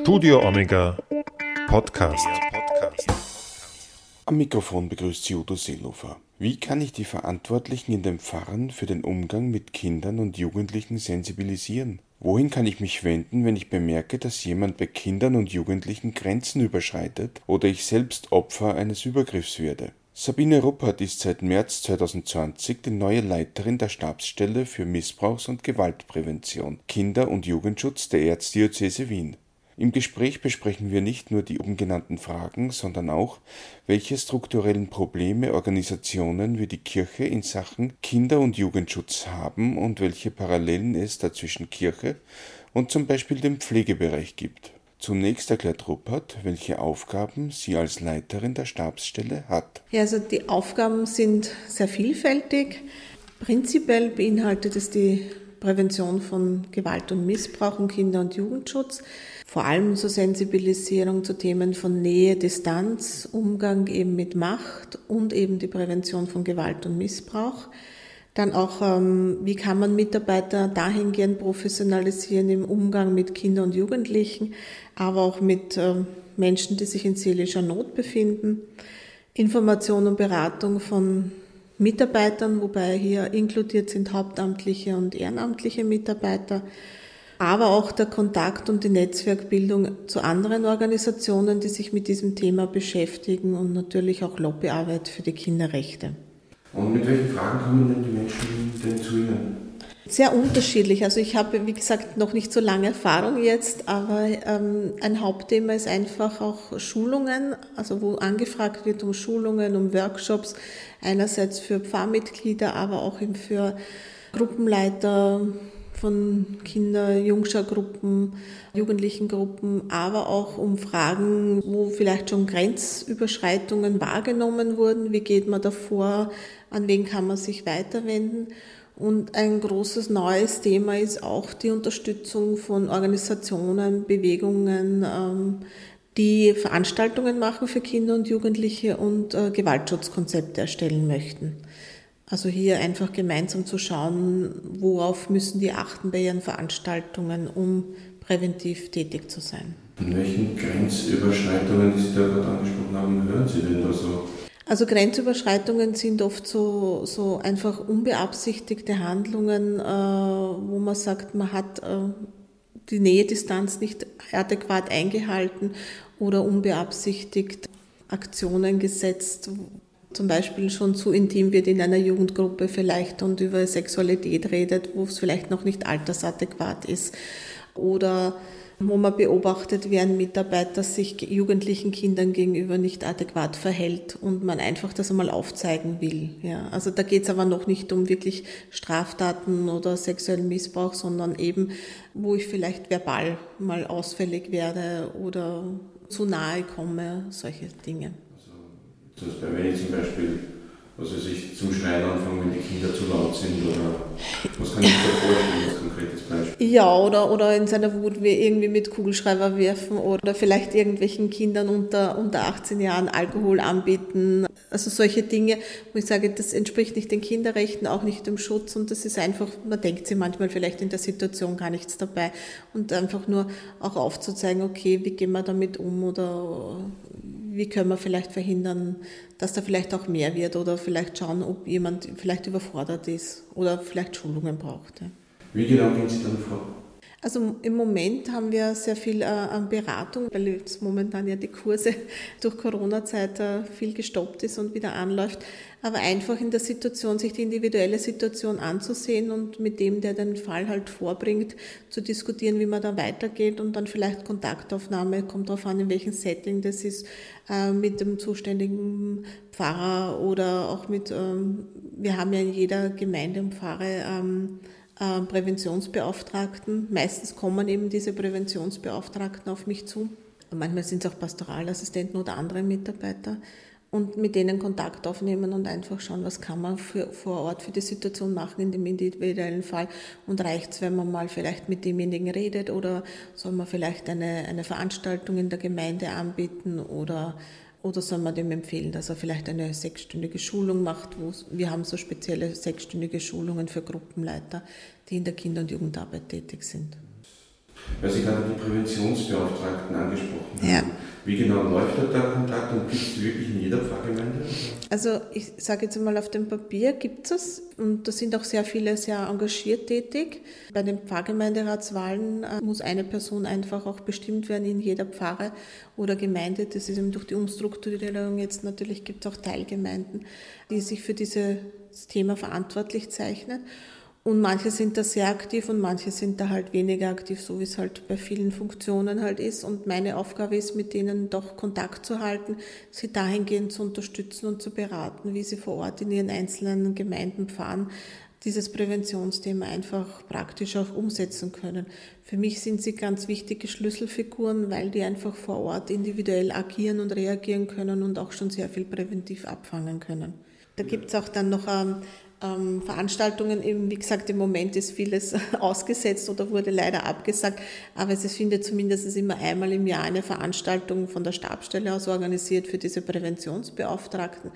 Studio Omega Podcast. Am Mikrofon begrüßt Sie Udo Seelofer. Wie kann ich die Verantwortlichen in den Pfarren für den Umgang mit Kindern und Jugendlichen sensibilisieren? Wohin kann ich mich wenden, wenn ich bemerke, dass jemand bei Kindern und Jugendlichen Grenzen überschreitet oder ich selbst Opfer eines Übergriffs werde? Sabine Ruppert ist seit März 2020 die neue Leiterin der Stabsstelle für Missbrauchs- und Gewaltprävention, Kinder- und Jugendschutz der Erzdiözese Wien. Im Gespräch besprechen wir nicht nur die oben genannten Fragen, sondern auch, welche strukturellen Probleme Organisationen wie die Kirche in Sachen Kinder- und Jugendschutz haben und welche Parallelen es da zwischen Kirche und zum Beispiel dem Pflegebereich gibt. Zunächst erklärt Ruppert, welche Aufgaben sie als Leiterin der Stabsstelle hat. Ja, also die Aufgaben sind sehr vielfältig. Prinzipiell beinhaltet es die Prävention von Gewalt und Missbrauch und Kinder- und Jugendschutz, vor allem zur Sensibilisierung zu Themen von Nähe, Distanz, Umgang eben mit Macht und eben die Prävention von Gewalt und Missbrauch. Dann auch, ähm, wie kann man Mitarbeiter dahingehend professionalisieren im Umgang mit Kindern und Jugendlichen, aber auch mit äh, Menschen, die sich in seelischer Not befinden. Information und Beratung von Mitarbeitern, wobei hier inkludiert sind hauptamtliche und ehrenamtliche Mitarbeiter, aber auch der Kontakt und die Netzwerkbildung zu anderen Organisationen, die sich mit diesem Thema beschäftigen und natürlich auch Lobbyarbeit für die Kinderrechte. Und mit welchen Fragen kommen denn die Menschen denn zu Ihnen? Sehr unterschiedlich. Also ich habe, wie gesagt, noch nicht so lange Erfahrung jetzt, aber ähm, ein Hauptthema ist einfach auch Schulungen, also wo angefragt wird um Schulungen, um Workshops, einerseits für Pfarrmitglieder, aber auch eben für Gruppenleiter von Kinder-, Jungschergruppen, Jugendlichengruppen, aber auch um Fragen, wo vielleicht schon Grenzüberschreitungen wahrgenommen wurden. Wie geht man davor? An wen kann man sich weiterwenden? Und ein großes neues Thema ist auch die Unterstützung von Organisationen, Bewegungen, ähm, die Veranstaltungen machen für Kinder und Jugendliche und äh, Gewaltschutzkonzepte erstellen möchten. Also hier einfach gemeinsam zu schauen, worauf müssen die achten bei ihren Veranstaltungen, um präventiv tätig zu sein. In welchen Grenzüberschreitungen, die Sie da gerade angesprochen haben, hören Sie denn da so? Also Grenzüberschreitungen sind oft so, so einfach unbeabsichtigte Handlungen, äh, wo man sagt, man hat äh, die Nähedistanz nicht adäquat eingehalten oder unbeabsichtigt Aktionen gesetzt, zum Beispiel schon zu intim wird in einer Jugendgruppe vielleicht und über Sexualität redet, wo es vielleicht noch nicht altersadäquat ist. Oder wo man beobachtet, wie ein Mitarbeiter sich jugendlichen Kindern gegenüber nicht adäquat verhält und man einfach das einmal aufzeigen will. Ja, also da geht es aber noch nicht um wirklich Straftaten oder sexuellen Missbrauch, sondern eben, wo ich vielleicht verbal mal ausfällig werde oder zu nahe komme, solche Dinge. Das heißt, wenn ich zum Beispiel also sich zum Schreien anfangen, wenn die Kinder zu laut sind oder was kann ich mir vorstellen als konkretes Beispiel? Ja, oder, oder in seiner Wut irgendwie mit Kugelschreiber werfen oder vielleicht irgendwelchen Kindern unter, unter 18 Jahren Alkohol anbieten. Also solche Dinge, wo ich sage, das entspricht nicht den Kinderrechten, auch nicht dem Schutz und das ist einfach, man denkt sich manchmal vielleicht in der Situation gar nichts dabei und einfach nur auch aufzuzeigen, okay, wie gehen wir damit um oder wie können wir vielleicht verhindern, dass da vielleicht auch mehr wird oder vielleicht schauen, ob jemand vielleicht überfordert ist oder vielleicht Schulungen braucht. Ja. Wie genau gehen Sie dann vor? Also im Moment haben wir sehr viel äh, an Beratung, weil jetzt momentan ja die Kurse durch Corona-Zeit äh, viel gestoppt ist und wieder anläuft. Aber einfach in der Situation, sich die individuelle Situation anzusehen und mit dem, der den Fall halt vorbringt, zu diskutieren, wie man da weitergeht und dann vielleicht Kontaktaufnahme, kommt darauf an, in welchem Setting das ist, äh, mit dem zuständigen Pfarrer oder auch mit, ähm, wir haben ja in jeder Gemeinde und Pfarre ähm, äh, Präventionsbeauftragten. Meistens kommen eben diese Präventionsbeauftragten auf mich zu. Manchmal sind es auch Pastoralassistenten oder andere Mitarbeiter und mit denen Kontakt aufnehmen und einfach schauen, was kann man für, vor Ort für die Situation machen in dem individuellen Fall und reicht es, wenn man mal vielleicht mit demjenigen redet oder soll man vielleicht eine, eine Veranstaltung in der Gemeinde anbieten oder oder soll man dem empfehlen, dass er vielleicht eine sechsstündige Schulung macht? Wo, wir haben so spezielle sechsstündige Schulungen für Gruppenleiter, die in der Kinder- und Jugendarbeit tätig sind. Weil Sie gerade die Präventionsbeauftragten angesprochen haben. Ja. Wie genau läuft dort der Kontakt und gibt es wirklich in jeder Pfarrgemeinde? Also ich sage jetzt mal, auf dem Papier gibt es und da sind auch sehr viele sehr engagiert tätig. Bei den Pfarrgemeinderatswahlen äh, muss eine Person einfach auch bestimmt werden in jeder Pfarre oder Gemeinde. Das ist eben durch die Umstrukturierung jetzt natürlich gibt es auch Teilgemeinden, die sich für dieses Thema verantwortlich zeichnen. Und manche sind da sehr aktiv und manche sind da halt weniger aktiv, so wie es halt bei vielen Funktionen halt ist. Und meine Aufgabe ist, mit denen doch Kontakt zu halten, sie dahingehend zu unterstützen und zu beraten, wie sie vor Ort in ihren einzelnen Gemeinden fahren, dieses Präventionsthema einfach praktisch auch umsetzen können. Für mich sind sie ganz wichtige Schlüsselfiguren, weil die einfach vor Ort individuell agieren und reagieren können und auch schon sehr viel präventiv abfangen können. Da gibt es auch dann noch ähm, ähm, Veranstaltungen, eben, wie gesagt, im Moment ist vieles ausgesetzt oder wurde leider abgesagt, aber es findet zumindest immer einmal im Jahr eine Veranstaltung von der Stabstelle aus organisiert für diese Präventionsbeauftragten.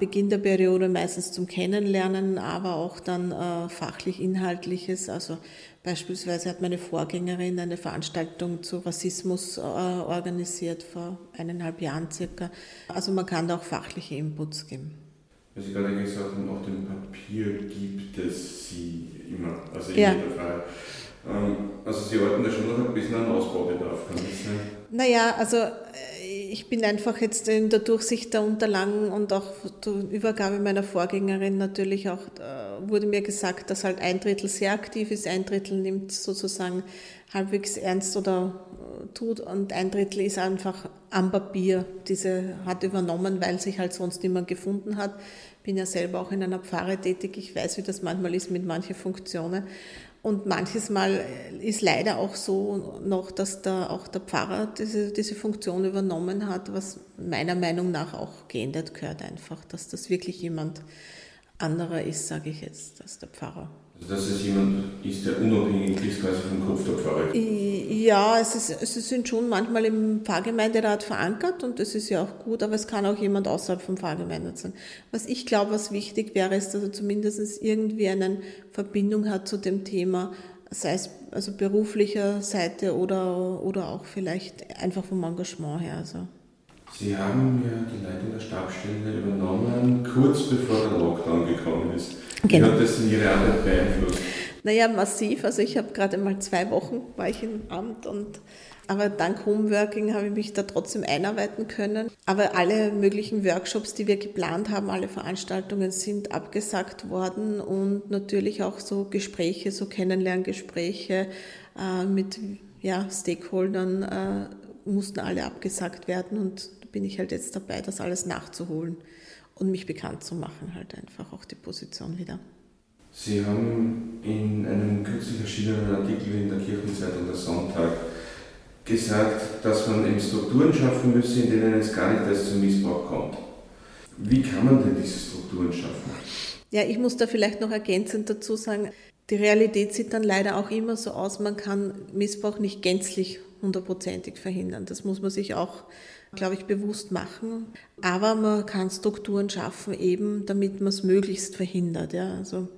Beginn der Periode meistens zum Kennenlernen, aber auch dann äh, fachlich-inhaltliches. Also beispielsweise hat meine Vorgängerin eine Veranstaltung zu Rassismus äh, organisiert vor eineinhalb Jahren circa. Also man kann da auch fachliche Inputs geben. Weil Sie gerade gesagt haben, auf dem Papier gibt es sie immer, also in Ja. jeder Fall. Ähm, also Sie orten da schon noch ein bisschen an Ausbaubedarf, kann das sein? Naja, also äh, ich bin einfach jetzt in der Durchsicht der Unterlagen und auch zur Übergabe meiner Vorgängerin natürlich auch, äh, wurde mir gesagt, dass halt ein Drittel sehr aktiv ist, ein Drittel nimmt sozusagen halbwegs ernst oder äh, tut und ein Drittel ist einfach am Papier. Diese hat übernommen, weil sich halt sonst niemand gefunden hat. Bin ja selber auch in einer Pfarre tätig. Ich weiß, wie das manchmal ist mit manchen Funktionen. Und manches Mal ist leider auch so noch, dass da auch der Pfarrer diese, diese Funktion übernommen hat, was meiner Meinung nach auch geändert gehört einfach, dass das wirklich jemand anderer ist, sage ich jetzt, als der Pfarrer. Also dass es jemand ist, der unabhängig ist quasi vom Kopf der Pfarre. Ja, es, ist, es sind schon manchmal im Pfarrgemeinderat verankert und das ist ja auch gut, aber es kann auch jemand außerhalb vom Pfarrgemeinderat sein. Was ich glaube, was wichtig wäre, ist, dass er zumindest irgendwie eine Verbindung hat zu dem Thema, sei es also beruflicher Seite oder, oder auch vielleicht einfach vom Engagement her. Also. Sie haben ja die Leitung der Stabsstelle übernommen, kurz bevor der Lockdown gekommen ist. Genau. Wie hat das in Ihre Arbeit beeinflusst? Naja, massiv. Also ich habe gerade mal zwei Wochen war ich im Amt und aber dank Homeworking habe ich mich da trotzdem einarbeiten können. Aber alle möglichen Workshops, die wir geplant haben, alle Veranstaltungen sind abgesagt worden und natürlich auch so Gespräche, so Kennenlerngespräche äh, mit ja, Stakeholdern äh, mussten alle abgesagt werden und bin ich halt jetzt dabei, das alles nachzuholen und mich bekannt zu machen, halt einfach auch die Position wieder. Sie haben in einem kürzlich erschienenen Artikel in der Kirchenzeitung Der Sonntag gesagt, dass man eben Strukturen schaffen müsse, in denen es gar nicht erst zum Missbrauch kommt. Wie kann man denn diese Strukturen schaffen? Ja, ich muss da vielleicht noch ergänzend dazu sagen, die Realität sieht dann leider auch immer so aus, man kann Missbrauch nicht gänzlich hundertprozentig verhindern. Das muss man sich auch, glaube ich, bewusst machen. Aber man kann Strukturen schaffen, eben damit man es möglichst verhindert. Ja, also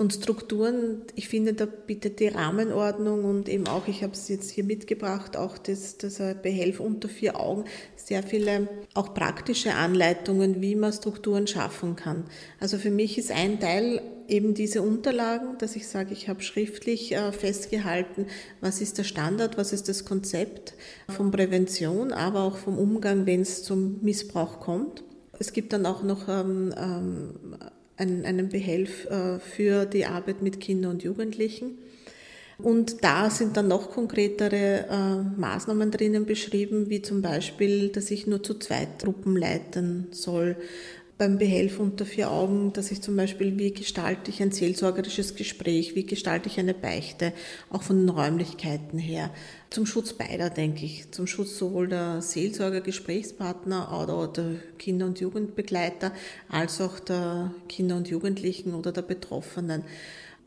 und Strukturen, ich finde, da bietet die Rahmenordnung und eben auch, ich habe es jetzt hier mitgebracht, auch das, das Behelf unter vier Augen, sehr viele auch praktische Anleitungen, wie man Strukturen schaffen kann. Also für mich ist ein Teil eben diese Unterlagen, dass ich sage, ich habe schriftlich äh, festgehalten, was ist der Standard, was ist das Konzept von Prävention, aber auch vom Umgang, wenn es zum Missbrauch kommt. Es gibt dann auch noch ähm, ähm, einen, einen Behelf äh, für die Arbeit mit Kindern und Jugendlichen. Und da sind dann noch konkretere äh, Maßnahmen drinnen beschrieben, wie zum Beispiel, dass ich nur zu zweit Gruppen leiten soll. Beim Behelf unter vier Augen, dass ich zum Beispiel, wie gestalte ich ein seelsorgerisches Gespräch, wie gestalte ich eine Beichte, auch von den Räumlichkeiten her. Zum Schutz beider, denke ich. Zum Schutz sowohl der Seelsorger, Gesprächspartner oder der Kinder- und Jugendbegleiter als auch der Kinder und Jugendlichen oder der Betroffenen.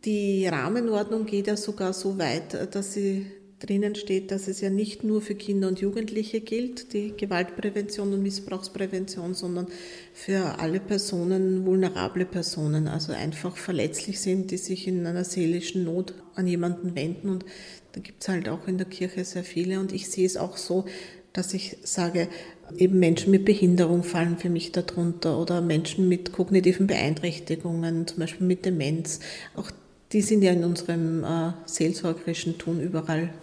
Die Rahmenordnung geht ja sogar so weit, dass sie drinnen steht, dass es ja nicht nur für Kinder und Jugendliche gilt, die Gewaltprävention und Missbrauchsprävention, sondern für alle Personen, vulnerable Personen, also einfach verletzlich sind, die sich in einer seelischen Not an jemanden wenden. Und Da gibt es halt auch in der Kirche sehr viele. Und ich sehe es auch so, dass ich sage, eben Menschen mit Behinderung fallen für mich darunter oder Menschen mit kognitiven Beeinträchtigungen, zum Beispiel mit Demenz. Auch die sind ja in unserem äh, seelsorgerischen Tun überall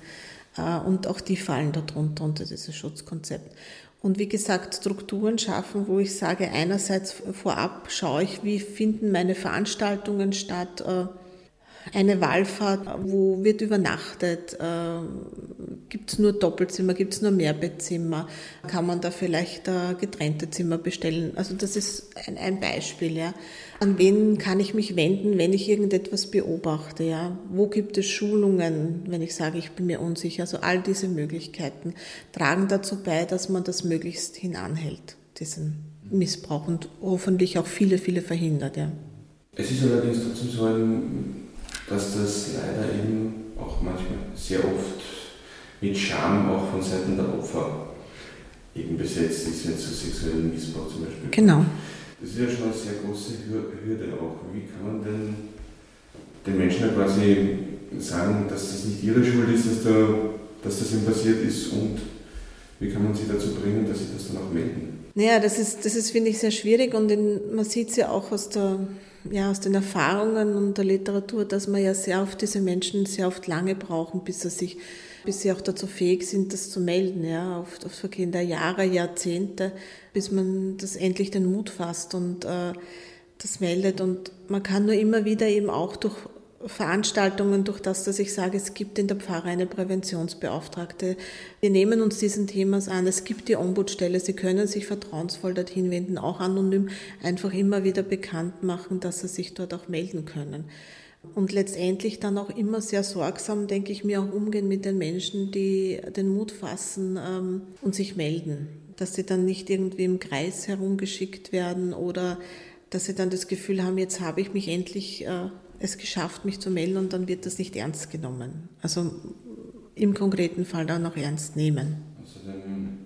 äh, und auch die fallen darunter unter dieses Schutzkonzept. Und wie gesagt, Strukturen schaffen, wo ich sage, einerseits vorab schaue ich, wie finden meine Veranstaltungen statt, äh, eine Wallfahrt, wo wird übernachtet, äh, gibt es nur Doppelzimmer, gibt es nur Mehrbettzimmer, kann man da vielleicht äh, getrennte Zimmer bestellen. Also das ist ein, Beispiel. Ja. An wen kann ich mich wenden, wenn ich irgendetwas beobachte? Ja? Wo gibt es Schulungen, wenn ich sage, ich bin mir unsicher? Also all diese Möglichkeiten tragen dazu bei, dass man das möglichst hinanhält, diesen Missbrauch und hoffentlich auch viele, viele verhindert. Ja. Es ist allerdings trotzdem so ein dass das leider eben auch manchmal sehr oft mit Scham auch von Seiten der Opfer eben besetzt ist, wenn es zu sexuellem Missbrauch zum Beispiel kommt. Genau. Das ist ja schon eine sehr große Hürde auch. Wie kann man denn den Menschen ja quasi sagen, dass das nicht ihre Schuld ist, dass, da, dass das ihm passiert ist und wie kann man sie dazu bringen, dass sie das dann auch melden? Naja, das ist, das ist finde ich, sehr schwierig und in, man sieht es ja auch aus der ja, aus den Erfahrungen und der Literatur, dass man ja sehr oft diese Menschen sehr oft lange brauchen, bis sie sich, bis sie auch dazu fähig sind, das zu melden. Ja, oft, oft vergehen da Jahre, Jahrzehnte, bis man das endlich den Mut fasst und äh, das meldet. Und man kann nur immer wieder eben auch durch Veranstaltungen, durch das, dass ich sage, es gibt in der Pfarre eine Präventionsbeauftragte. Wir nehmen uns diesen Themas an. Es gibt die Ombudsstelle. Sie können sich vertrauensvoll dorthin wenden, auch anonym, einfach immer wieder bekannt machen, dass Sie sich dort auch melden können. Und letztendlich dann auch immer sehr sorgsam, denke ich mir, auch umgehen mit den Menschen, die den Mut fassen ähm, und sich melden. Dass sie dann nicht irgendwie im Kreis herumgeschickt werden oder dass sie dann das Gefühl haben, jetzt habe ich mich endlich äh, es geschafft, mich zu melden und dann wird das nicht ernst genommen. Also im konkreten Fall dann auch ernst nehmen. Also dann,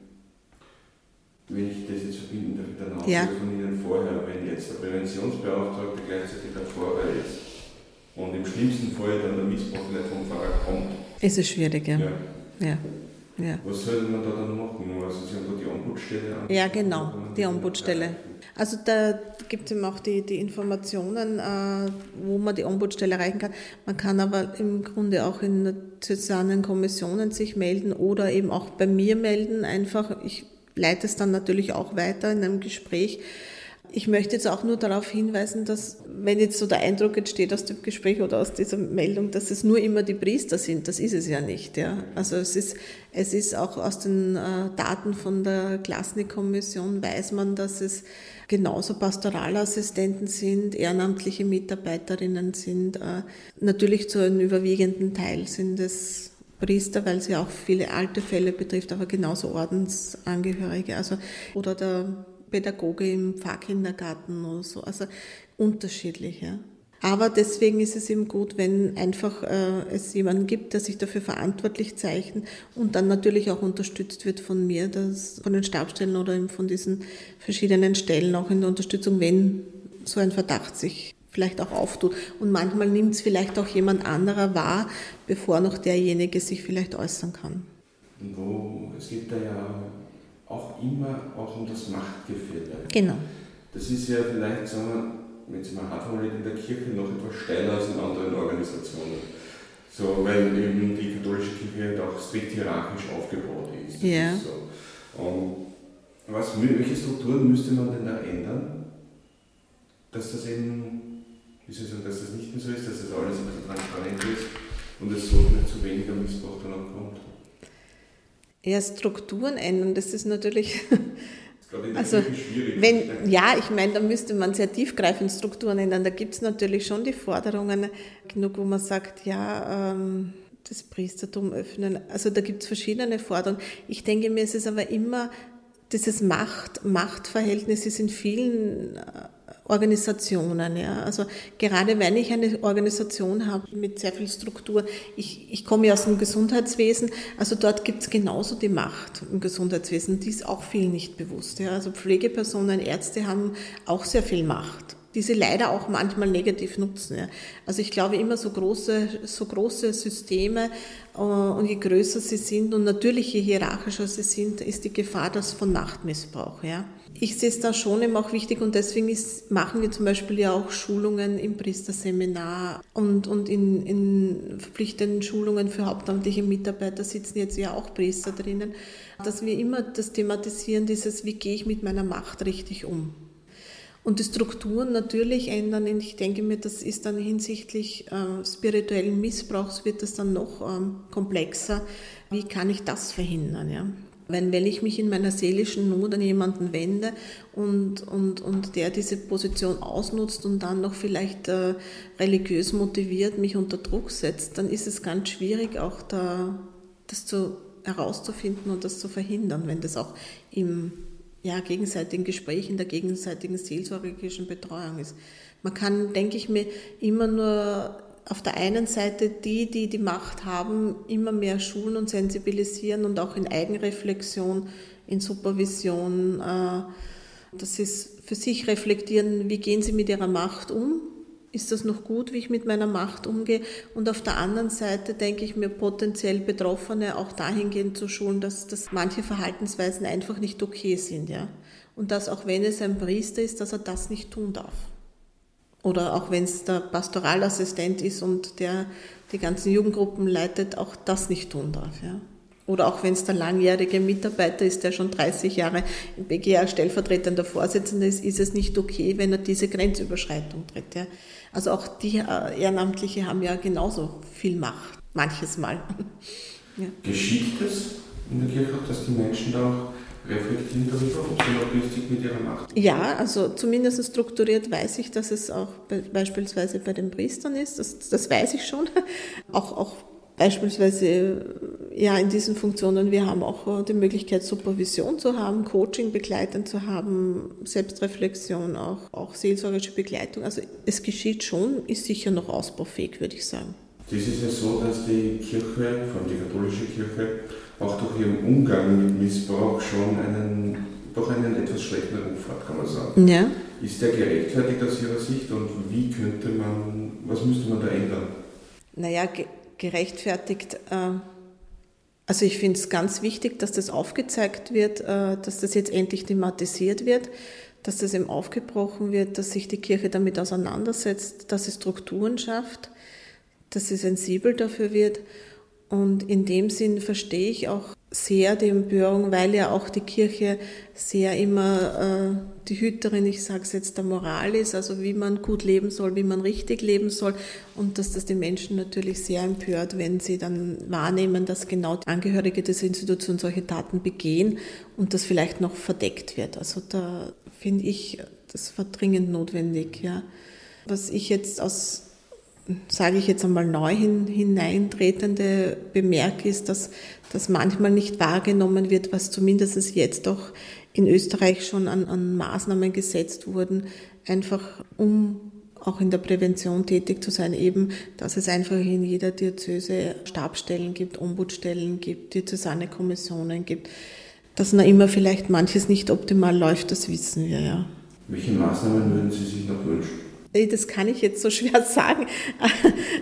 wenn ich das jetzt verbinden darf mit der Aussage ja. von Ihnen vorher, wenn jetzt der Präventionsbeauftragte gleichzeitig der Pfarrer ist und im schlimmsten Fall dann der Missbrauch nicht vom Pfarrer kommt. Ist es schwierig, ja. ja. ja. Ja. Was sollte man da dann machen? Also Sie haben da die Ombudsstelle an. Ja, genau, die Ombudsstelle. Also da gibt es eben auch die, die Informationen, äh, wo man die Ombudsstelle erreichen kann. Man kann aber im Grunde auch in sozialen Kommissionen sich melden oder eben auch bei mir melden. Einfach, ich leite es dann natürlich auch weiter in einem Gespräch. Ich möchte jetzt auch nur darauf hinweisen, dass, wenn jetzt so der Eindruck entsteht aus dem Gespräch oder aus dieser Meldung, dass es nur immer die Priester sind, das ist es ja nicht. Ja. Also es ist, es ist auch aus den äh, Daten von der Klasnik-Kommission weiß man, dass es genauso Pastoralassistenten sind, ehrenamtliche Mitarbeiterinnen sind. Äh, natürlich zu einem überwiegenden Teil sind es Priester, weil sie auch viele alte Fälle betrifft, aber genauso Ordensangehörige. Also, oder der Pädagoge im Pfarrkindergarten oder so. Also unterschiedlich. Ja. Aber deswegen ist es eben gut, wenn einfach äh, es jemanden gibt, der sich dafür verantwortlich zeichnet und dann natürlich auch unterstützt wird von mir, dass, von den Stabstellen oder eben von diesen verschiedenen Stellen auch in der Unterstützung, wenn so ein Verdacht sich vielleicht auch auftut. Und manchmal nimmt es vielleicht auch jemand anderer wahr, bevor noch derjenige sich vielleicht äußern kann. Wo, es gibt da ja auch immer auch um das Machtgefälle. Genau. Das ist ja vielleicht, sagen wir, wenn es mal hart formuliert, in der Kirche noch etwas steiler als in anderen Organisationen. So, weil eben die katholische Kirche halt auch strikt hierarchisch aufgebaut ist. Ja. Ist so. Und was, welche Strukturen müsste man denn da ändern, dass das eben, wie soll ich sagen, dass das nicht mehr so ist, dass das alles ein bisschen transparent ist und es so nicht zu weniger Missbrauch dann auch kommt? Ja, Strukturen ändern, das ist natürlich. Das also, wenn, ja, ich meine, da müsste man sehr tiefgreifend Strukturen ändern. Da gibt es natürlich schon die Forderungen genug, wo man sagt, ja, ähm, das Priestertum öffnen. Also da gibt es verschiedene Forderungen. Ich denke mir, es ist aber immer dieses Macht, Machtverhältnis ist in vielen äh, Organisationen. Ja. Also gerade wenn ich eine Organisation habe mit sehr viel Struktur, ich, ich komme ja aus dem Gesundheitswesen, also dort gibt es genauso die Macht im Gesundheitswesen, die ist auch viel nicht bewusst. Ja. Also Pflegepersonen, Ärzte haben auch sehr viel Macht. die sie leider auch manchmal negativ nutzen. Ja. Also ich glaube immer so große, so große Systeme äh, und je größer sie sind und natürlich je hierarchischer sie sind, ist die Gefahr das von Machtmissbrauch. Ja. Ich sehe es da schon eben auch wichtig und deswegen ist, machen wir zum Beispiel ja auch Schulungen im Priesterseminar und, und in, in verpflichtenden Schulungen für hauptamtliche Mitarbeiter sitzen jetzt ja auch Priester drinnen, dass wir immer das thematisieren, dieses, wie gehe ich mit meiner Macht richtig um. Und die Strukturen natürlich ändern. Und ich denke mir, das ist dann hinsichtlich äh, spirituellen Missbrauchs wird das dann noch ähm, komplexer. Wie kann ich das verhindern? Ja? Wenn, wenn ich mich in meiner seelischen Not an jemanden wende und, und, und der diese Position ausnutzt und dann noch vielleicht äh, religiös motiviert mich unter Druck setzt, dann ist es ganz schwierig, auch da, das zu, herauszufinden und das zu verhindern, wenn das auch im ja, gegenseitigen Gespräch, in der gegenseitigen seelsorgerischen Betreuung ist. Man kann, denke ich mir, immer nur auf der einen Seite die, die die Macht haben, immer mehr schulen und sensibilisieren und auch in Eigenreflexion, in Supervision, äh, das ist für sich reflektieren, wie gehen sie mit ihrer Macht um ist das noch gut, wie ich mit meiner Macht umgehe? Und auf der anderen Seite denke ich mir, potenziell Betroffene auch dahingehend zu schulen, dass, dass manche Verhaltensweisen einfach nicht okay sind, ja. Und dass auch wenn es ein Priester ist, dass er das nicht tun darf. Oder auch wenn es der Pastoralassistent ist und der die ganzen Jugendgruppen leitet, auch das nicht tun darf, ja. Oder auch wenn es der langjährige Mitarbeiter ist, der schon 30 Jahre im BGA stellvertretender Vorsitzender ist, ist es nicht okay, wenn er diese Grenzüberschreitung tritt. Ja. Also auch die äh, Ehrenamtliche haben ja genauso viel Macht, manches Mal. Ja. Geschieht es in der Kirche, dass die Menschen da auch reflektieren darüber, ob sie noch richtig mit ihrer Macht Ja, also zumindest strukturiert weiß ich, dass es auch be beispielsweise bei den Priestern ist. Das, das weiß ich schon. auch, auch beispielsweise ja in diesen Funktionen, wir haben auch äh, die Möglichkeit, Supervision zu haben, Coaching begleitend zu haben, Selbstreflexion, auch, auch seelsorgerische Begleitung. Also es geschieht schon, ist sicher noch ausbaufähig, würde ich sagen. Das ist ja so, dass die Kirche, vor allem die katholische Kirche, auch durch ihren Umgang mit Missbrauch schon einen, doch einen etwas schlechten Ruf hat, kann man sagen. Ja. Ist der gerechtfertigt aus Ihrer Sicht und wie könnte man, was müsste man da ändern? Naja, gerechtfertigt. Äh, also ich finde es ganz wichtig, dass das aufgezeigt wird, äh, dass das jetzt endlich thematisiert wird, dass das eben aufgebrochen wird, dass sich die Kirche damit auseinandersetzt, dass sie Strukturen schafft, dass sie sensibel dafür wird. Und in dem Sinn verstehe ich auch sehr die Empörung, weil ja auch die Kirche sehr immer äh, die Hüterin, ich sage es jetzt, der Moral ist, also wie man gut leben soll, wie man richtig leben soll und dass das die Menschen natürlich sehr empört, wenn sie dann wahrnehmen, dass genau Angehörige dieser Institution solche Taten begehen und das vielleicht noch verdeckt wird. Also da finde ich, das war dringend notwendig. Ja. Was ich jetzt aus sage ich jetzt einmal neu hin, hineintretende bemerke, ist, dass das manchmal nicht wahrgenommen wird, was zumindest jetzt doch in Österreich schon an, an Maßnahmen gesetzt wurden, einfach um auch in der Prävention tätig zu sein, eben, dass es einfach in jeder Diözese Stabstellen gibt, Ombudsstellen gibt, Diözesanekommissionen gibt. Dass noch immer vielleicht manches nicht optimal läuft, das wissen wir ja. Welche Maßnahmen würden Sie sich noch wünschen? Das kann ich jetzt so schwer sagen.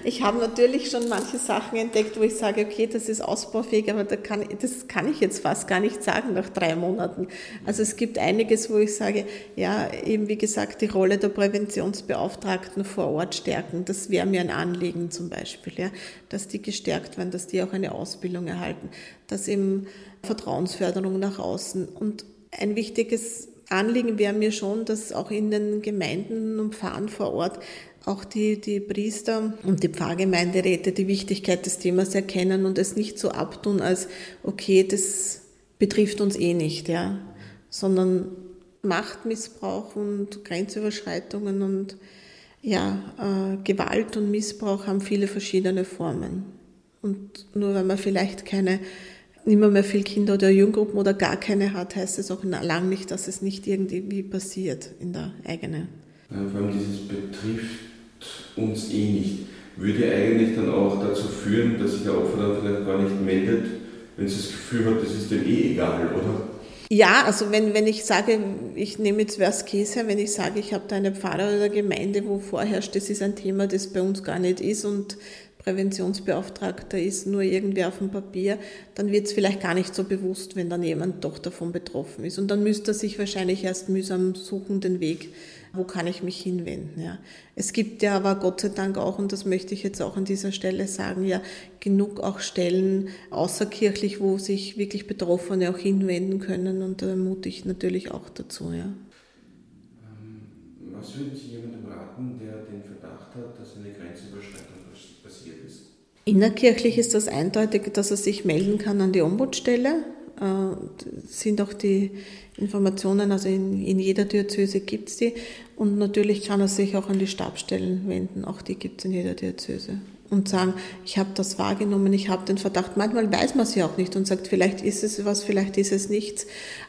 Ich habe natürlich schon manche Sachen entdeckt, wo ich sage, okay, das ist ausbaufähig, aber da kann, das kann ich jetzt fast gar nicht sagen nach drei Monaten. Also es gibt einiges, wo ich sage, ja, eben wie gesagt, die Rolle der Präventionsbeauftragten vor Ort stärken. Das wäre mir ein Anliegen zum Beispiel, ja, dass die gestärkt werden, dass die auch eine Ausbildung erhalten, dass eben Vertrauensförderung nach außen und ein wichtiges Anliegen wäre mir schon, dass auch in den Gemeinden und Pfarren vor Ort auch die, die Priester und die Pfarrgemeinderäte die Wichtigkeit des Themas erkennen und es nicht so abtun als, okay, das betrifft uns eh nicht, ja, sondern Machtmissbrauch und Grenzüberschreitungen und ja, äh, Gewalt und Missbrauch haben viele verschiedene Formen. Und nur wenn man vielleicht keine nicht mehr, mehr viel Kinder oder Jugendgruppen oder gar keine hat, heißt es auch lang nicht, dass es nicht irgendwie passiert in der eigenen. Ja, vor allem dieses betrifft uns eh nicht. Würde eigentlich dann auch dazu führen, dass sich der Opfer dann vielleicht gar nicht meldet, wenn sie das Gefühl hat, das ist dem eh egal, oder? Ja, also wenn, wenn ich sage, ich nehme jetzt Worst Case her, wenn ich sage, ich habe da eine Pfarrer oder Gemeinde, wo vorherrscht, das ist ein Thema, das bei uns gar nicht ist und Präventionsbeauftragter ist nur irgendwie auf dem Papier, dann wird es vielleicht gar nicht so bewusst, wenn dann jemand doch davon betroffen ist. Und dann müsste er sich wahrscheinlich erst mühsam suchen, den Weg, wo kann ich mich hinwenden. Ja. Es gibt ja aber Gott sei Dank auch, und das möchte ich jetzt auch an dieser Stelle sagen, ja genug auch Stellen außerkirchlich, wo sich wirklich Betroffene auch hinwenden können und da ermute ich natürlich auch dazu. Ja. Ähm, was würden Sie jemandem raten, der den Verdacht hat, dass eine Grenzüberschreitung passiert ist? Innerkirchlich ist das eindeutig, dass er sich melden kann an die Ombudsstelle. Äh, sind auch die Informationen, also in, in jeder Diözese gibt es die. Und natürlich kann er sich auch an die Stabstellen wenden, auch die gibt es in jeder Diözese. Und sagen, ich habe das wahrgenommen, ich habe den Verdacht. Manchmal weiß man es ja auch nicht und sagt, vielleicht ist es was, vielleicht ist es nichts.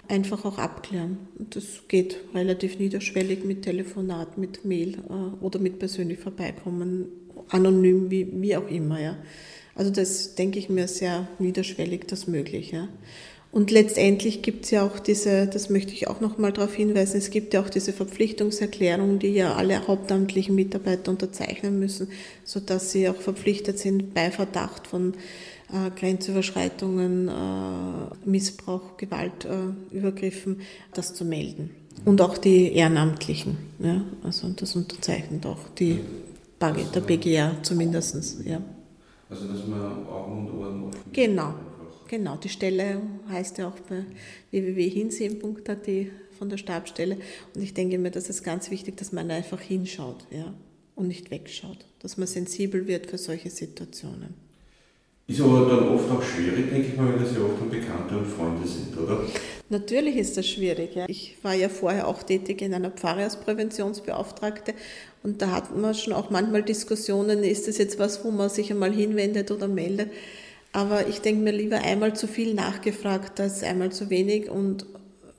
Einfach auch abklären. Das geht relativ niederschwellig mit Telefonat, mit Mail äh, oder mit persönlich vorbeikommen, anonym, wie, wie auch immer. Ja. Also das denke ich mir sehr niederschwellig, das möglich. Ja. Und letztendlich gibt es ja auch diese, das möchte ich auch noch mal darauf hinweisen, es gibt ja auch diese Verpflichtungserklärung, die ja alle hauptamtlichen Mitarbeiter unterzeichnen müssen, sodass sie auch verpflichtet sind, bei Verdacht von äh, Grenzüberschreitungen, äh, Missbrauch, Gewaltübergriffen, äh, das zu melden. Und auch die Ehrenamtlichen, ja, also das unterzeichnet auch die der BGR zumindest, ja. Also dass man Augen und Ohren offen Genau. Genau, die Stelle heißt ja auch bei www.hinsehen.at von der Stabstelle. Und ich denke mir, das ist ganz wichtig, dass man einfach hinschaut ja, und nicht wegschaut, dass man sensibel wird für solche Situationen. Ist aber dann oft auch schwierig, denke ich mal, wenn das ja oft Bekannte und Freunde sind, oder? Natürlich ist das schwierig. Ja. Ich war ja vorher auch tätig in einer Pfarre als Präventionsbeauftragte und da hat man schon auch manchmal Diskussionen, ist das jetzt was, wo man sich einmal hinwendet oder meldet. Aber ich denke mir lieber einmal zu viel nachgefragt als einmal zu wenig. Und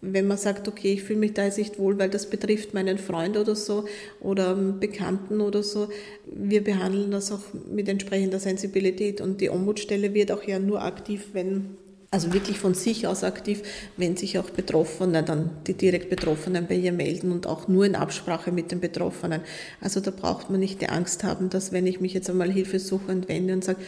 wenn man sagt, okay, ich fühle mich da jetzt nicht wohl, weil das betrifft meinen Freund oder so oder Bekannten oder so, wir behandeln das auch mit entsprechender Sensibilität. Und die Ombudsstelle wird auch ja nur aktiv, wenn also wirklich von sich aus aktiv, wenn sich auch Betroffene, dann die direkt Betroffenen bei ihr melden und auch nur in Absprache mit den Betroffenen. Also da braucht man nicht die Angst haben, dass wenn ich mich jetzt einmal hilfesuchend wende und sage,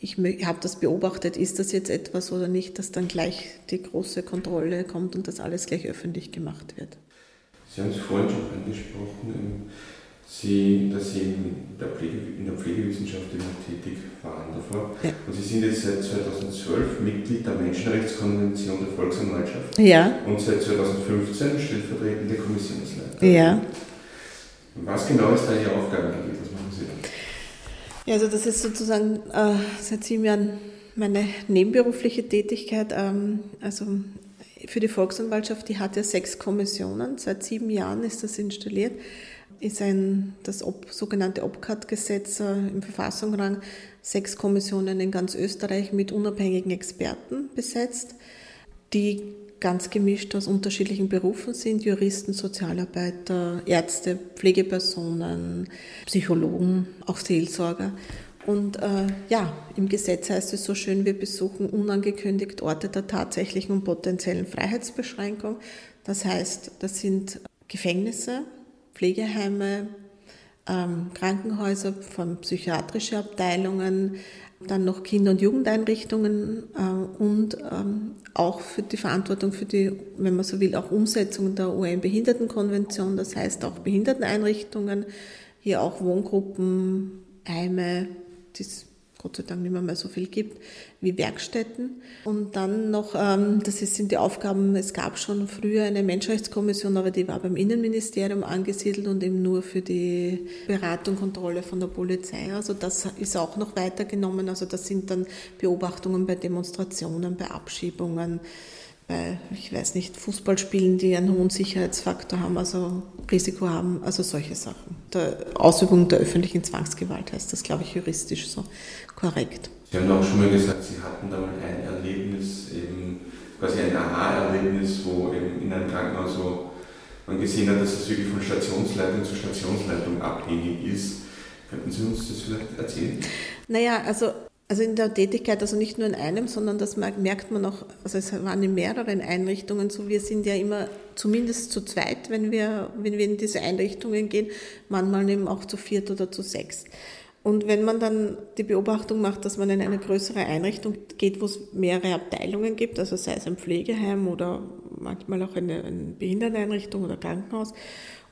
ich habe das beobachtet, ist das jetzt etwas oder nicht, dass dann gleich die große Kontrolle kommt und das alles gleich öffentlich gemacht wird. Sie haben es vorhin schon angesprochen, ähm, Sie, dass Sie in der, Pflege, in der Pflegewissenschaft immer tätig waren davor. Ja. Und Sie sind jetzt seit 2012 Mitglied der Menschenrechtskonvention der Volksanwaltschaft. Ja. Und seit 2015 stellvertretende Kommissionsleiter. Ja. Was genau ist da Ihr Aufgabengebiet? Was machen Sie da? Ja, also das ist sozusagen äh, seit sieben Jahren meine nebenberufliche Tätigkeit. Ähm, also für die Volksanwaltschaft, die hat ja sechs Kommissionen. Seit sieben Jahren ist das installiert. Ist ein, das Ob, sogenannte OPCAT-Gesetz äh, im Verfassungsrang sechs Kommissionen in ganz Österreich mit unabhängigen Experten besetzt, die ganz gemischt aus unterschiedlichen Berufen sind, Juristen, Sozialarbeiter, Ärzte, Pflegepersonen, Psychologen, auch Seelsorger. Und äh, ja, im Gesetz heißt es so schön, wir besuchen unangekündigt Orte der tatsächlichen und potenziellen Freiheitsbeschränkung. Das heißt, das sind Gefängnisse, Pflegeheime, ähm, Krankenhäuser, von psychiatrische Abteilungen, dann noch Kinder- und Jugendeinrichtungen äh, und ähm, auch für die Verantwortung für die, wenn man so will, auch Umsetzung der UN-Behindertenkonvention, das heißt auch Behinderteneinrichtungen, hier auch Wohngruppen, Heime, das Gott sei Dank nicht mehr, mehr so viel gibt, wie Werkstätten. Und dann noch, ähm, das sind die Aufgaben, es gab schon früher eine Menschenrechtskommission, aber die war beim Innenministerium angesiedelt und eben nur für die Beratung, Kontrolle von der Polizei. Also das ist auch noch weitergenommen. Also das sind dann Beobachtungen bei Demonstrationen, bei Abschiebungen, bei, ich weiß nicht, Fußballspielen, die einen hohen Sicherheitsfaktor haben, also Risiko haben, also solche Sachen. Der Ausübung der öffentlichen Zwangsgewalt heißt das, glaube ich, juristisch so korrekt. Sie haben auch schon mal gesagt, Sie hatten da mal ein Erlebnis, eben quasi ein Aha-Erlebnis, wo eben in einem Krankenhaus so man gesehen hat, dass es wirklich von Stationsleitung zu Stationsleitung abhängig ist. Könnten Sie uns das vielleicht erzählen? Naja, also Also in der Tätigkeit, also nicht nur in einem, sondern das merkt man auch, also es waren in mehreren Einrichtungen so, wir sind ja immer zumindest zu zweit, wenn wir, wenn wir in diese Einrichtungen gehen, manchmal eben auch zu viert oder zu sechs. Und wenn man dann die Beobachtung macht, dass man in eine größere Einrichtung geht, wo es mehrere Abteilungen gibt, also sei es ein Pflegeheim oder manchmal auch eine, eine Behinderteneinrichtung oder Krankenhaus,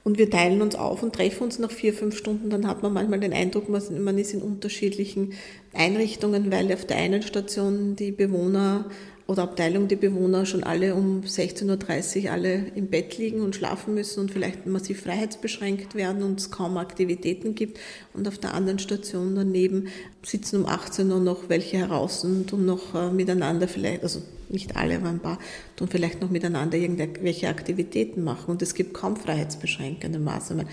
und wir teilen uns auf und treffen uns nach vier, fünf Stunden, dann hat man manchmal den Eindruck, man ist in unterschiedlichen Einrichtungen, weil auf der einen Station die Bewohner oder Abteilung die Bewohner schon alle um 16.30 Uhr alle im Bett liegen und schlafen müssen und vielleicht massiv freiheitsbeschränkt werden und es kaum Aktivitäten gibt. Und auf der anderen Station daneben sitzen um 18 Uhr noch welche heraus und tun noch äh, miteinander vielleicht, also nicht alle, aber ein paar, tun vielleicht noch miteinander irgendwelche Aktivitäten machen. Und es gibt kaum freiheitsbeschränkende Maßnahmen.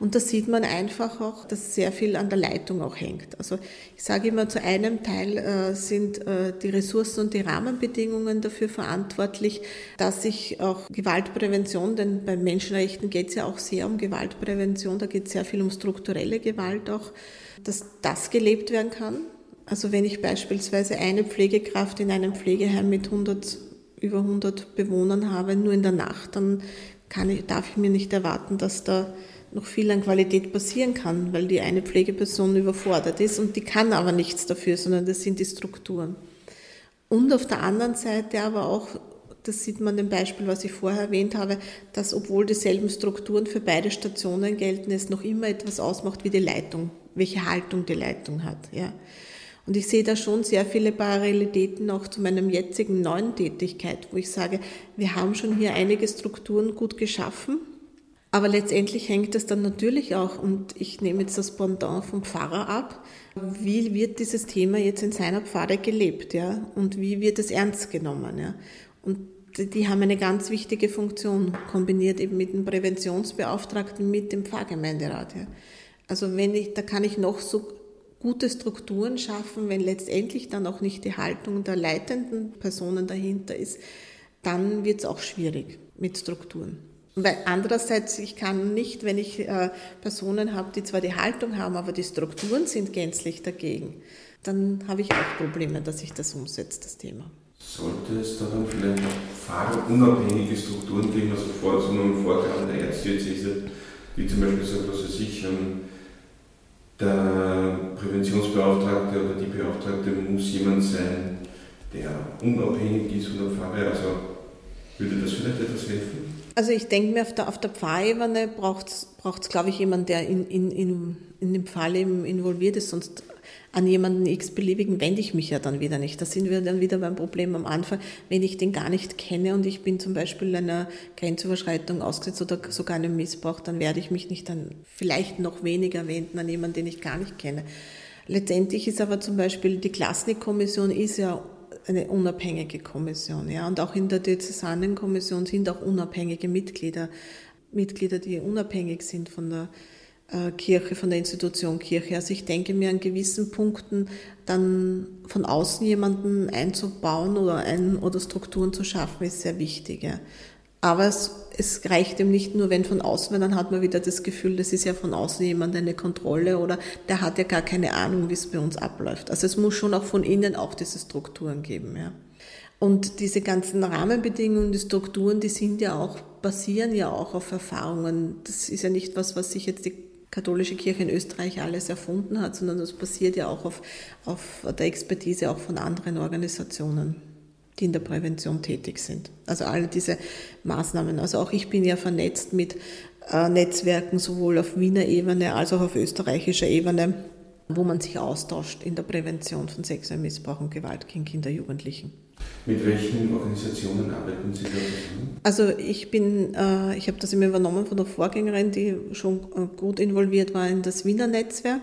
Und da sieht man einfach auch, dass sehr viel an der Leitung auch hängt. Also ich sage immer, zu einem Teil äh, sind äh, die Ressourcen und die Rahmenbedingungen dafür verantwortlich, dass sich auch Gewaltprävention, denn bei Menschenrechten geht es ja auch sehr um Gewaltprävention, da geht es sehr viel um strukturelle Gewalt auch, dass das gelebt werden kann also wenn ich beispielsweise eine Pflegekraft in einem Pflegeheim mit 100, über 100 Bewohnern habe, nur in der Nacht, dann kann ich, darf ich mir nicht erwarten, dass da noch viel an Qualität passieren kann, weil die eine Pflegeperson überfordert ist und die kann aber nichts dafür, sondern das sind die Strukturen. Und auf der anderen Seite aber auch, das sieht man dem Beispiel, was ich vorher erwähnt habe, dass obwohl dieselben Strukturen für beide Stationen gelten, es noch immer etwas ausmacht wie die Leitung, welche Haltung die Leitung hat. Ja. Und ich sehe da schon sehr viele Parallelitäten auch zu meinem jetzigen neuen Tätigkeit, wo ich sage, wir haben schon hier einige Strukturen gut geschaffen, aber letztendlich hängt es dann natürlich auch, und ich nehme jetzt das Pendant vom Pfarrer ab, wie wird dieses Thema jetzt in seiner Pfarre gelebt, ja, und wie wird es ernst genommen, ja. Und die haben eine ganz wichtige Funktion, kombiniert eben mit dem Präventionsbeauftragten, mit dem Pfarrgemeinderat, ja. Also wenn ich, da kann ich noch so gute Strukturen schaffen, wenn letztendlich dann auch nicht die Haltung der leitenden Personen dahinter ist, dann wird es auch schwierig mit Strukturen. Weil andererseits, ich kann nicht, wenn ich äh, Personen habe, die zwar die Haltung haben, aber die Strukturen sind gänzlich dagegen, dann habe ich auch Probleme, dass ich das umsetze, das Thema. Sollte es da dann vielleicht fahrunabhängige Strukturen geben, also vor so einem Vorgaben der Erzdiözese, wie zum Beispiel so etwas wie sich, ähm, der Präventionsbeauftragte oder die Beauftragte muss jemand sein, der unabhängig ist von der Pfarre. Also würde das vielleicht etwas helfen? Also ich denke mir, auf der, auf der Pfarrebene braucht es, glaube ich, jemanden, der in, in, in, in dem Fall eben involviert ist, sonst an jemanden x-beliebigen wende ich mich ja dann wieder nicht. Da sind wir dann wieder beim Problem am Anfang, wenn ich den gar nicht kenne und ich bin zum Beispiel einer Grenzüberschreitung ausgesetzt oder sogar einem Missbrauch, dann werde ich mich nicht dann vielleicht noch weniger wenden an jemanden, den ich gar nicht kenne. Letztendlich ist aber zum Beispiel die Klasnik-Kommission ist ja eine unabhängige Kommission, ja, und auch in der Diözesanenkommission sind auch unabhängige Mitglieder, Mitglieder, die unabhängig sind von der Kirche, von der Institution Kirche. Also ich denke mir an gewissen Punkten dann von außen jemanden einzubauen oder, ein, oder Strukturen zu schaffen, ist sehr wichtig. Ja. Aber es, es reicht eben nicht nur, wenn von außen, weil dann hat man wieder das Gefühl, das ist ja von außen jemand eine Kontrolle oder der hat ja gar keine Ahnung, wie es bei uns abläuft. Also es muss schon auch von innen auch diese Strukturen geben. Ja. Und diese ganzen Rahmenbedingungen, die Strukturen, die sind ja auch, basieren ja auch auf Erfahrungen. Das ist ja nicht was, was sich jetzt die katholische Kirche in Österreich alles erfunden hat, sondern das basiert ja auch auf, auf der Expertise auch von anderen Organisationen, die in der Prävention tätig sind. Also alle diese Maßnahmen. Also auch ich bin ja vernetzt mit äh, Netzwerken sowohl auf Wiener Ebene als auch auf österreichischer Ebene, wo man sich austauscht in der Prävention von sexuellem Missbrauch und Gewalt gegen Kinder Jugendlichen. Mit welchen Organisationen arbeiten Sie da? Also ich bin, äh, ich habe das immer übernommen von der Vorgängerin, die schon äh, gut involviert war in das Wiener Netzwerk.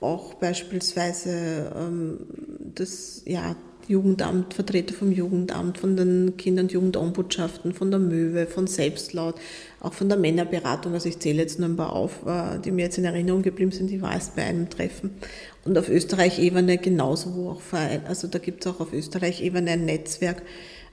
Auch beispielsweise ähm, das ja, Jugendamt, Vertreter vom Jugendamt, von den Kinder- und Jugendombudschaften, von der Möwe, von Selbstlaut, auch von der Männerberatung. Also ich zähle jetzt nur ein paar auf, äh, die mir jetzt in Erinnerung geblieben sind, die war erst bei einem Treffen. Und auf Österreich-Ebene genauso, wo auch Verein, also da gibt es auch auf Österreich-Ebene ein Netzwerk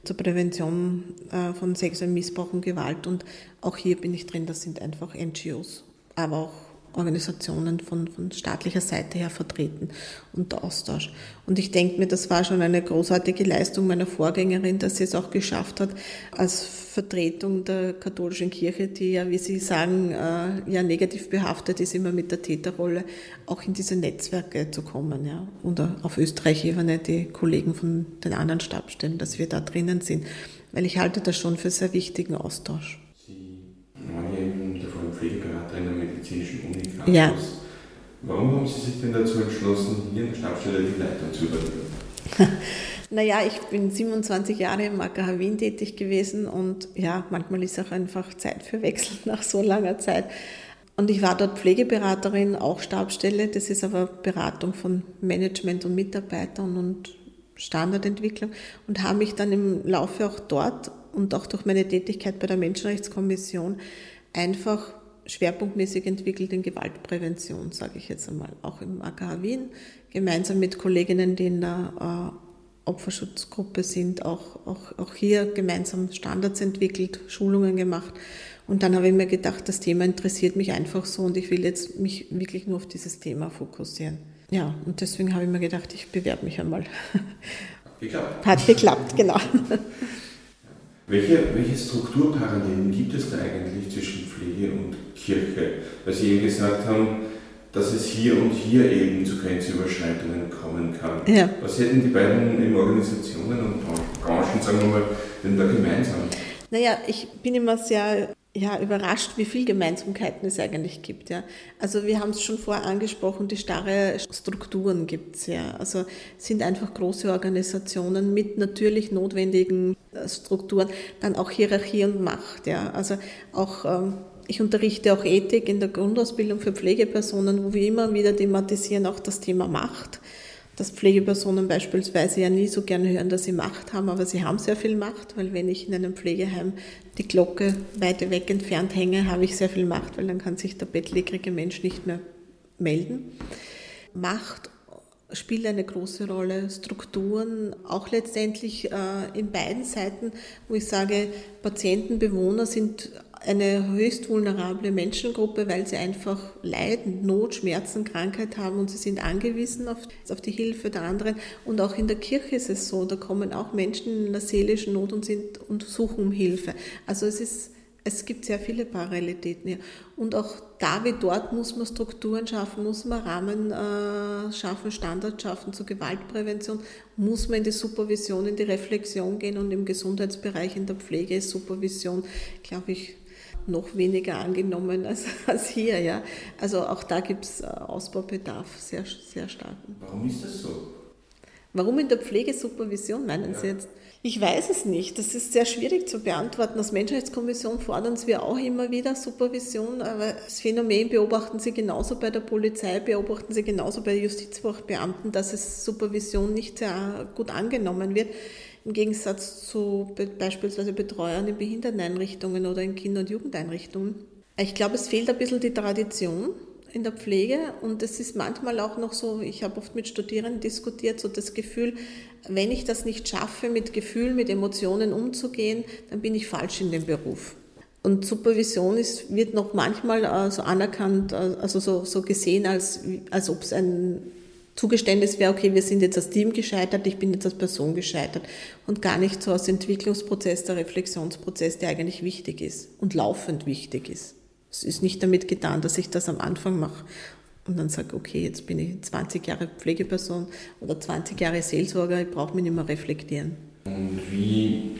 zur Prävention äh, von sexuellem Missbrauch und Gewalt. Und auch hier bin ich drin, das sind einfach NGOs, aber auch Organisationen von, von staatlicher Seite her vertreten und der Austausch. Und ich denke mir, das war schon eine großartige Leistung meiner Vorgängerin, dass sie es auch geschafft hat, als Vertretung der katholischen Kirche, die ja, wie Sie sagen, äh, ja negativ behaftet ist, immer mit der Täterrolle, auch in diese Netzwerke zu kommen. Ja. Und auf Österreich-Ebene die Kollegen von den anderen Stabstellen, dass wir da drinnen sind. Weil ich halte das schon für sehr wichtigen Austausch. Sie waren ja eben davor Pflegeberaterin der Ja. Warum haben Sie sich denn dazu entschlossen, hier in der Stabstelle die Leitung zu übernehmen? Naja, ich bin 27 Jahre im AKH Wien tätig gewesen und ja, manchmal ist auch einfach Zeit für Wechsel nach so langer Zeit. Und ich war dort Pflegeberaterin, auch Stabstelle. Das ist aber Beratung von Management und Mitarbeitern und Standardentwicklung und habe mich dann im Laufe auch dort und auch durch meine Tätigkeit bei der Menschenrechtskommission einfach schwerpunktmäßig entwickelt in Gewaltprävention, sage ich jetzt einmal, auch im AKH Wien, gemeinsam mit Kolleginnen, die in der äh, Opferschutzgruppe sind, auch, auch, auch hier gemeinsam Standards entwickelt, Schulungen gemacht. Und dann habe ich mir gedacht, das Thema interessiert mich einfach so und ich will jetzt mich wirklich nur auf dieses Thema fokussieren. Ja, und deswegen habe ich mir gedacht, ich bewerbe mich einmal. Geklappt. Hat geklappt, genau. Welche, welche Strukturparallelen gibt es da eigentlich Kirche? Weil Sie eben gesagt haben, dass es hier und hier eben zu Grenzüberschreitungen kommen kann. Ja. Was hätten die beiden Organisationen und Branchen, sagen wir mal, denn da gemeinsam? Naja, ich bin immer sehr ja, überrascht, wie viel Gemeinsamkeiten es eigentlich gibt. Ja. Also wir haben es schon vorher angesprochen, die starre Strukturen gibt es ja. Also es sind einfach große Organisationen mit natürlich notwendigen äh, Strukturen, dann auch Hierarchie und Macht. Ja. Also auch ähm, ich unterrichte auch Ethik in der Grundausbildung für Pflegepersonen, wo wir immer wieder thematisieren auch das Thema Macht dass Pflegepersonen beispielsweise ja nie so gerne hören, dass sie Macht haben, aber sie haben sehr viel Macht, weil wenn ich in einem Pflegeheim die Glocke weit weg entfernt hänge, habe ich sehr viel Macht, weil dann kann sich der bettlägerige Mensch nicht mehr melden. Macht spielt eine große Rolle, Strukturen, auch letztendlich äh, in beiden Seiten, wo ich sage, Patienten, Bewohner sind eine höchst vulnerable Menschengruppe, weil sie einfach Leiden, Not, Schmerzen, Krankheit haben und sie sind angewiesen auf, auf die Hilfe der anderen. Und auch in der Kirche ist es so, da kommen auch Menschen in einer seelischen Not und, sind, und suchen um Hilfe. Also es ist es gibt sehr viele Parallelitäten hier. Und auch da wie dort muss man Strukturen schaffen, muss man Rahmen äh, schaffen, Standards schaffen zur Gewaltprävention, muss man in die Supervision, in die Reflexion gehen und im Gesundheitsbereich, in der Pflege ist Supervision, glaube ich, noch weniger angenommen als, als hier. Ja. Also auch da gibt es äh, Ausbaubedarf, sehr, sehr starken. Warum ist das so? Warum in der Pflegesupervision, meinen ja. Sie jetzt? Ich weiß es nicht. Das ist sehr schwierig zu beantworten. Als Menschenrechtskommission fordern wir auch immer wieder Supervision, aber das Phänomen beobachten Sie genauso bei der Polizei, beobachten Sie genauso bei Justizbeamten, dass es Supervision nicht sehr gut angenommen wird. Im Gegensatz zu beispielsweise Betreuern in Behinderteneinrichtungen oder in Kinder- und Jugendeinrichtungen. Ich glaube, es fehlt ein bisschen die Tradition in der Pflege und es ist manchmal auch noch so, ich habe oft mit Studierenden diskutiert, so das Gefühl, wenn ich das nicht schaffe, mit Gefühlen, mit Emotionen umzugehen, dann bin ich falsch in dem Beruf. Und Supervision ist, wird noch manchmal äh, so anerkannt, äh, also so, so gesehen, als, als ob es ein Zugeständnis wäre, okay, wir sind jetzt als Team gescheitert, ich bin jetzt als Person gescheitert und gar nicht so als Entwicklungsprozess, der Reflexionsprozess, der eigentlich wichtig ist und laufend wichtig ist. Es ist nicht damit getan, dass ich das am Anfang mache und dann sage, okay, jetzt bin ich 20 Jahre Pflegeperson oder 20 Jahre Seelsorger, ich brauche mich nicht mehr reflektieren. Und wie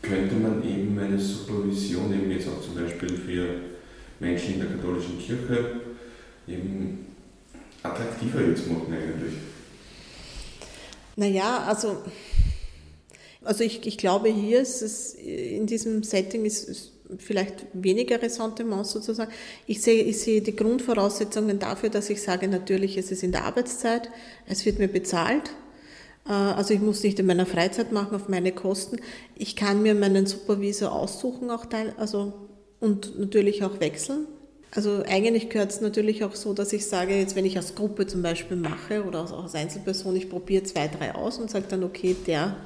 könnte man eben eine Supervision, eben jetzt auch zum Beispiel für Menschen in der katholischen Kirche, eben attraktiver jetzt machen eigentlich? Naja, also, also ich, ich glaube, hier ist es in diesem Setting ist, ist vielleicht weniger Ressentiments sozusagen. Ich sehe, ich sehe die Grundvoraussetzungen dafür, dass ich sage, natürlich ist es in der Arbeitszeit, es wird mir bezahlt. Äh, also ich muss nicht in meiner Freizeit machen, auf meine Kosten. Ich kann mir meinen Supervisor aussuchen, auch teil, also, und natürlich auch wechseln. Also eigentlich gehört es natürlich auch so, dass ich sage, jetzt wenn ich als Gruppe zum Beispiel mache oder auch als Einzelperson, ich probiere zwei, drei aus und sage dann, okay, der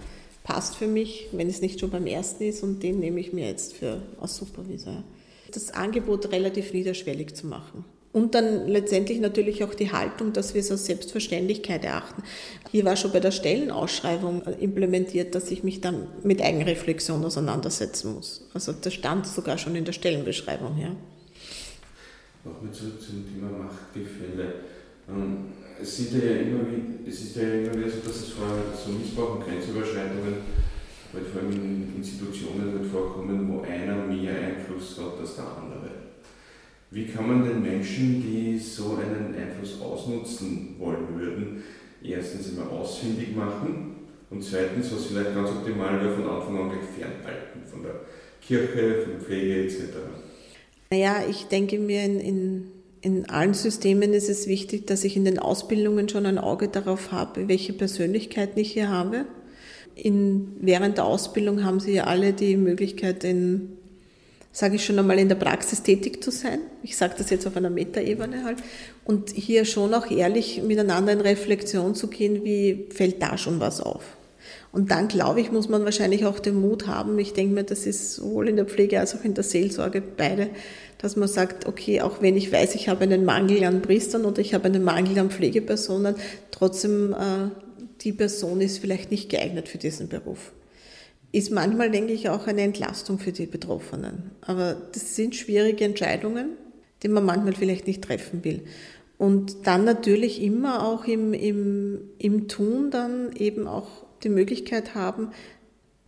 passt für mich, wenn es nicht schon beim ersten ist und den nehme ich mir jetzt für als Supervisor. Das Angebot relativ niederschwellig zu machen. Und dann letztendlich natürlich auch die Haltung, dass wir es als Selbstverständlichkeit erachten. Hier war schon bei der Stellenausschreibung implementiert, dass ich mich dann mit Eigenreflexion auseinandersetzen muss. Also das stand sogar schon in der Stellenbeschreibung. Ja. Nochmal zurück zum Thema Machtgefälle. Ähm, es, sind ja immer es ist ja immer wieder so, dass es vor so Missbrauch und Grenzüberschreitungen halt vor allem in Institutionen halt vorkommen, wo einer mehr Einfluss hat als der andere. Wie kann man den Menschen, die so einen Einfluss ausnutzen wollen würden, erstens immer ausfindig machen und zweitens, was vielleicht ganz optimal wäre, von Anfang an gleich fernhalten, von der Kirche, von der Pflege etc.? Naja, ich denke mir, in, in, in allen Systemen ist es wichtig, dass ich in den Ausbildungen schon ein Auge darauf habe, welche Persönlichkeiten ich hier habe. In, während der Ausbildung haben Sie ja alle die Möglichkeit, in sage ich schon einmal, in der Praxis tätig zu sein. Ich sage das jetzt auf einer Metaebene halt. Und hier schon auch ehrlich miteinander in Reflexion zu gehen, wie fällt da schon was auf. Und dann, glaube ich, muss man wahrscheinlich auch den Mut haben. Ich denke mir, das ist sowohl in der Pflege als auch in der Seelsorge beide, dass man sagt, okay, auch wenn ich weiß, ich habe einen Mangel an Priestern oder ich habe einen Mangel an Pflegepersonen, trotzdem äh, die Person ist vielleicht nicht geeignet für diesen Beruf ist manchmal, denke ich, auch eine Entlastung für die Betroffenen. Aber das sind schwierige Entscheidungen, die man manchmal vielleicht nicht treffen will. Und dann natürlich immer auch im, im, im Tun dann eben auch die Möglichkeit haben,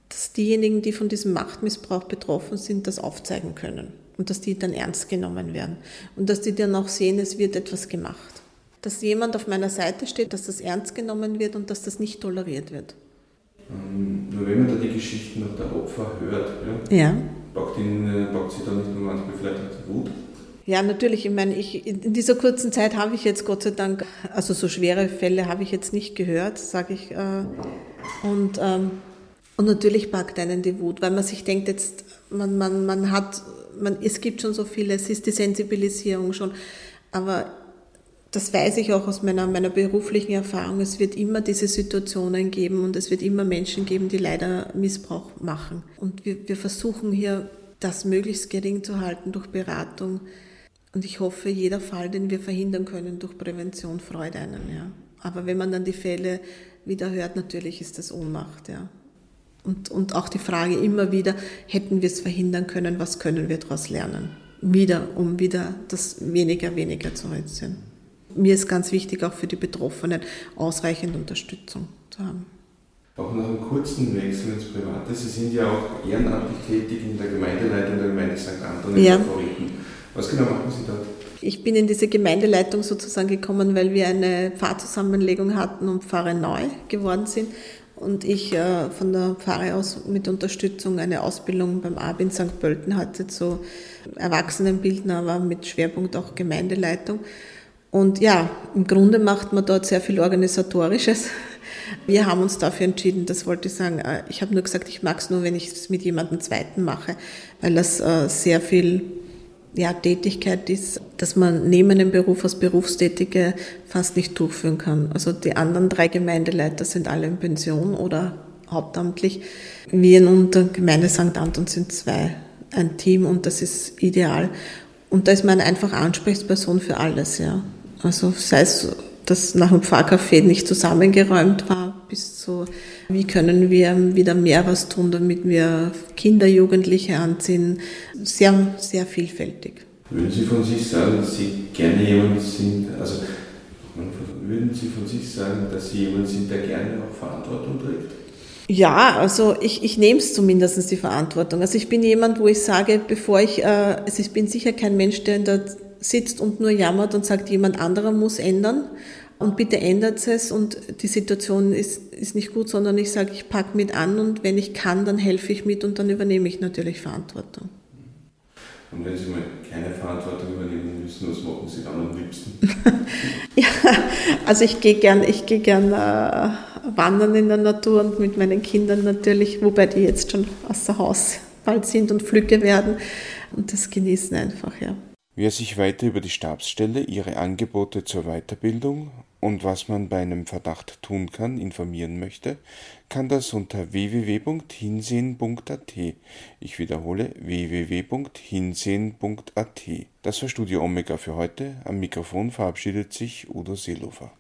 dass diejenigen, die von diesem Machtmissbrauch betroffen sind, das aufzeigen können. Und dass die dann ernst genommen werden. Und dass die dann auch sehen, es wird etwas gemacht. Dass jemand auf meiner Seite steht, dass das ernst genommen wird und dass das nicht toleriert wird. Ähm, nur wenn man da die Geschichten der Opfer hört, ja, ja. Packt, ihn, äh, packt sie da nicht nur manchmal vielleicht auch die Wut? Ja, natürlich. Ich meine, ich, in dieser kurzen Zeit habe ich jetzt Gott sei Dank, also so schwere Fälle habe ich jetzt nicht gehört, sage ich. Äh, und, ähm, und natürlich packt einen die Wut, weil man sich denkt, jetzt, man, man, man hat, man, es gibt schon so viele, es ist die Sensibilisierung schon, aber das weiß ich auch aus meiner, meiner beruflichen Erfahrung, es wird immer diese Situationen geben und es wird immer Menschen geben, die leider Missbrauch machen. Und wir, wir versuchen hier, das möglichst gering zu halten durch Beratung. Und ich hoffe, jeder Fall, den wir verhindern können durch Prävention, freut einen. Ja. Aber wenn man dann die Fälle wieder hört, natürlich ist das Ohnmacht. Ja. Und, und auch die Frage immer wieder, hätten wir es verhindern können, was können wir daraus lernen? Wieder, um wieder das weniger, weniger zu reduzieren mir ist ganz wichtig, auch für die Betroffenen ausreichend Unterstützung zu haben. Auch nach einem kurzen Wechsel ins Private. Sie sind ja auch ehrenamtlich tätig in der Gemeindeleitung der Gemeinde St. Anton in ja. Favoriten. Was genau machen Sie dort? Ich bin in diese Gemeindeleitung sozusagen gekommen, weil wir eine Pfarrzusammenlegung hatten und Pfarre neu geworden sind. Und ich äh, von der Pfarre aus mit Unterstützung eine Ausbildung beim AB in St. Pölten hatte zu Erwachsenenbildner, aber mit Schwerpunkt auch Gemeindeleitung. Und ja, im Grunde macht man dort sehr viel Organisatorisches. Wir haben uns dafür entschieden, das wollte ich sagen. Äh, ich habe nur gesagt, ich mag es nur, wenn ich es mit jemandem Zweiten mache, weil das äh, sehr viel ja, Tätigkeit ist, dass man neben einem Beruf als Berufstätige fast nicht durchführen kann. Also die anderen drei Gemeindeleiter sind alle in Pension oder hauptamtlich. Wir in der Gemeinde St. Anton sind zwei, ein Team und das ist ideal. Und da ist man einfach Ansprechperson für alles, ja. Also sei es, dass nach dem Pfarrcafé nicht zusammengeräumt war, bis zu, wie können wir wieder mehr was tun, damit wir Kinder, Jugendliche anziehen. Sehr, sehr vielfältig. Würden Sie von sich sagen, dass Sie gerne jemand sind, also würden Sie von sich sagen, dass Sie jemand sind, der gerne auch Verantwortung trägt? Ja, also ich, ich nehme es zumindest die Verantwortung. Also ich bin jemand, wo ich sage, bevor ich, äh, also ich bin sicher kein Mensch, der in der sitzt und nur jammert und sagt, jemand anderer muss ändern und bitte ändert es und die Situation ist, ist nicht gut, sondern ich sage, ich packe mit an und wenn ich kann, dann helfe ich mit und dann übernehme ich natürlich Verantwortung. Und wenn Sie mal keine Verantwortung übernehmen müssen, was machen Sie dann am liebsten? ja, also ich gehe gern, ich gehe gern äh, wandern in der Natur und mit meinen Kindern natürlich, wobei die jetzt schon außer Haus bald sind und Flügge werden und das genießen einfach, ja. Wer sich weiter über die Stabsstelle, ihre Angebote zur Weiterbildung und was man bei einem Verdacht tun kann, informieren möchte, kann das unter www.hinsehen.at. Ich wiederhole www.hinsehen.at. Das war Studio Omega für heute. Am Mikrofon verabschiedet sich Udo Seelofer.